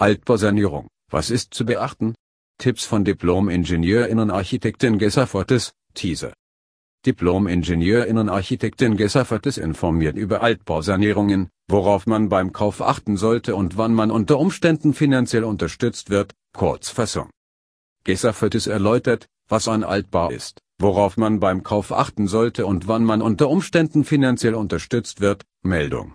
Altbausanierung, was ist zu beachten? Tipps von Diplom-IngenieurInnen-Architektin Gesaffortes, Teaser. Diplom-IngenieurInnen-Architektin Gesaffortes informiert über Altbausanierungen, worauf man beim Kauf achten sollte und wann man unter Umständen finanziell unterstützt wird, Kurzfassung. Gesaffortes erläutert, was ein Altbau ist, worauf man beim Kauf achten sollte und wann man unter Umständen finanziell unterstützt wird, Meldung.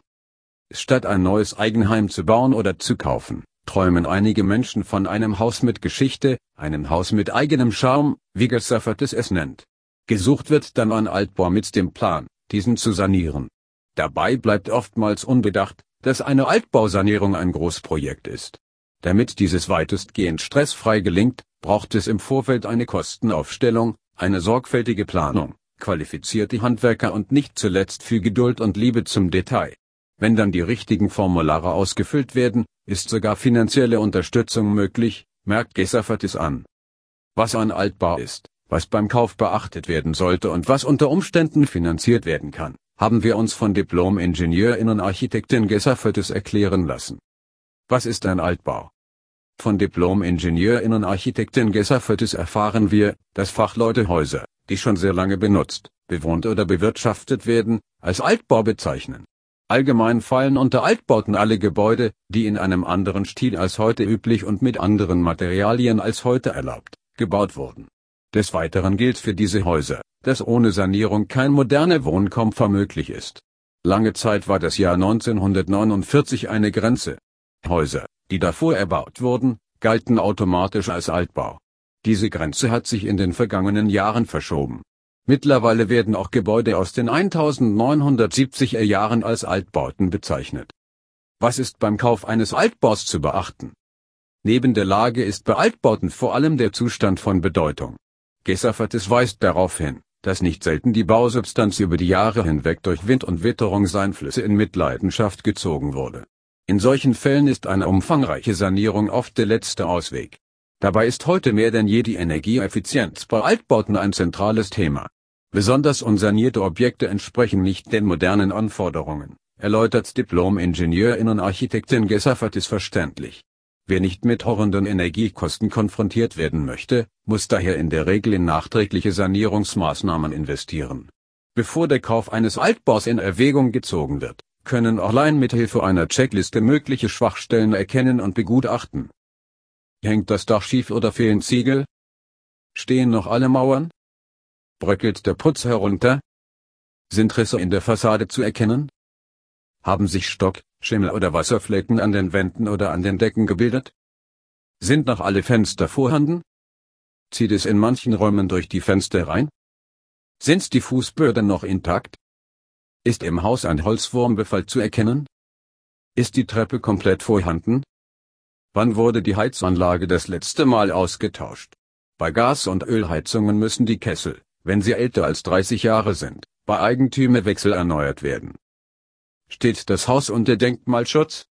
Statt ein neues Eigenheim zu bauen oder zu kaufen, träumen einige Menschen von einem Haus mit Geschichte, einem Haus mit eigenem Charme, wie Gesaffortes es nennt. Gesucht wird dann ein Altbau mit dem Plan, diesen zu sanieren. Dabei bleibt oftmals unbedacht, dass eine Altbausanierung ein Großprojekt ist. Damit dieses weitestgehend stressfrei gelingt, braucht es im Vorfeld eine Kostenaufstellung, eine sorgfältige Planung, qualifizierte Handwerker und nicht zuletzt viel Geduld und Liebe zum Detail. Wenn dann die richtigen Formulare ausgefüllt werden, ist sogar finanzielle Unterstützung möglich, merkt Gesaffertis an. Was ein Altbau ist, was beim Kauf beachtet werden sollte und was unter Umständen finanziert werden kann, haben wir uns von Diplom-Ingenieurinnen-Architektin Gesaffertis erklären lassen. Was ist ein Altbau? Von Diplom-Ingenieurinnen-Architektin Gesaffertis erfahren wir, dass Fachleute Häuser, die schon sehr lange benutzt, bewohnt oder bewirtschaftet werden, als Altbau bezeichnen. Allgemein fallen unter Altbauten alle Gebäude, die in einem anderen Stil als heute üblich und mit anderen Materialien als heute erlaubt, gebaut wurden. Des Weiteren gilt für diese Häuser, dass ohne Sanierung kein moderner Wohnkomfort möglich ist. Lange Zeit war das Jahr 1949 eine Grenze. Häuser, die davor erbaut wurden, galten automatisch als Altbau. Diese Grenze hat sich in den vergangenen Jahren verschoben. Mittlerweile werden auch Gebäude aus den 1970er Jahren als Altbauten bezeichnet. Was ist beim Kauf eines Altbaus zu beachten? Neben der Lage ist bei Altbauten vor allem der Zustand von Bedeutung. Gesaffertes weist darauf hin, dass nicht selten die Bausubstanz über die Jahre hinweg durch Wind und Witterung Seinflüsse in Mitleidenschaft gezogen wurde. In solchen Fällen ist eine umfangreiche Sanierung oft der letzte Ausweg. Dabei ist heute mehr denn je die Energieeffizienz bei Altbauten ein zentrales Thema. Besonders unsanierte Objekte entsprechen nicht den modernen Anforderungen, erläutert Diplom-Ingenieurinnen-Architektin Gesaffertis verständlich. Wer nicht mit horrenden Energiekosten konfrontiert werden möchte, muss daher in der Regel in nachträgliche Sanierungsmaßnahmen investieren. Bevor der Kauf eines Altbaus in Erwägung gezogen wird, können allein mithilfe einer Checkliste mögliche Schwachstellen erkennen und begutachten. Hängt das Dach schief oder fehlen Ziegel? Stehen noch alle Mauern? Bröckelt der Putz herunter? Sind Risse in der Fassade zu erkennen? Haben sich Stock, Schimmel oder Wasserflecken an den Wänden oder an den Decken gebildet? Sind noch alle Fenster vorhanden? Zieht es in manchen Räumen durch die Fenster rein? Sind die Fußböden noch intakt? Ist im Haus ein Holzwurmbefall zu erkennen? Ist die Treppe komplett vorhanden? Wann wurde die Heizanlage das letzte Mal ausgetauscht? Bei Gas- und Ölheizungen müssen die Kessel, wenn sie älter als 30 Jahre sind, bei Eigentümerwechsel erneuert werden steht das Haus unter Denkmalschutz?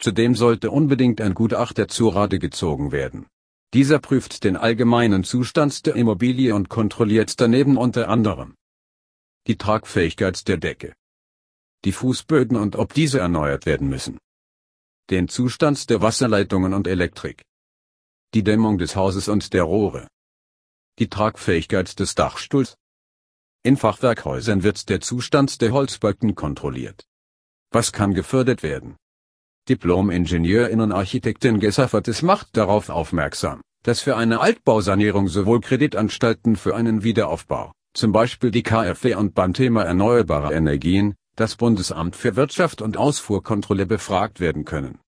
Zudem sollte unbedingt ein Gutachter zu Rate gezogen werden. Dieser prüft den allgemeinen Zustand der Immobilie und kontrolliert daneben unter anderem die Tragfähigkeit der Decke, die Fußböden und ob diese erneuert werden müssen, den Zustand der Wasserleitungen und Elektrik, die Dämmung des Hauses und der Rohre, die Tragfähigkeit des Dachstuhls. In Fachwerkhäusern wird der Zustand der Holzbalken kontrolliert. Was kann gefördert werden? Diplom-Ingenieurinnen-Architektin Gesaffertes macht darauf aufmerksam, dass für eine Altbausanierung sowohl Kreditanstalten für einen Wiederaufbau, zum Beispiel die KfW und beim Thema erneuerbare Energien, das Bundesamt für Wirtschaft und Ausfuhrkontrolle befragt werden können.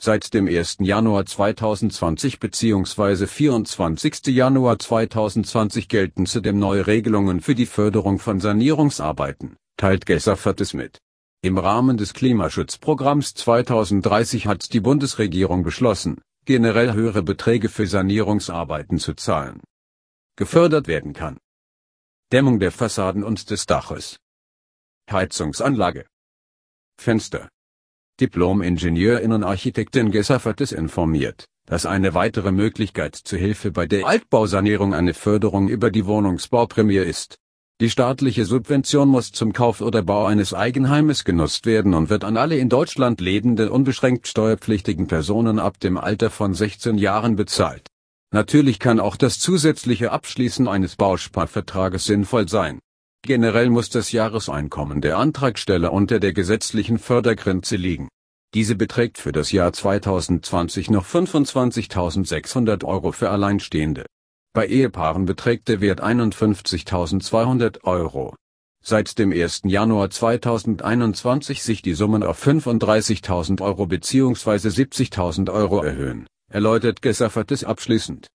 Seit dem 1. Januar 2020 bzw. 24. Januar 2020 gelten zudem neue Regelungen für die Förderung von Sanierungsarbeiten, teilt Gesaffertes mit. Im Rahmen des Klimaschutzprogramms 2030 hat die Bundesregierung beschlossen, generell höhere Beträge für Sanierungsarbeiten zu zahlen. Gefördert werden kann Dämmung der Fassaden und des Daches. Heizungsanlage. Fenster. Diplom-Ingenieurinnen-Architektin Gesaffertes informiert, dass eine weitere Möglichkeit zur Hilfe bei der Altbausanierung eine Förderung über die Wohnungsbauprämie ist. Die staatliche Subvention muss zum Kauf oder Bau eines Eigenheimes genutzt werden und wird an alle in Deutschland lebende unbeschränkt steuerpflichtigen Personen ab dem Alter von 16 Jahren bezahlt. Natürlich kann auch das zusätzliche Abschließen eines Bausparvertrages sinnvoll sein. Generell muss das Jahreseinkommen der Antragsteller unter der gesetzlichen Fördergrenze liegen. Diese beträgt für das Jahr 2020 noch 25.600 Euro für Alleinstehende. Bei Ehepaaren beträgt der Wert 51.200 Euro. Seit dem 1. Januar 2021 sich die Summen auf 35.000 Euro bzw. 70.000 Euro erhöhen, erläutert Gesaffertes abschließend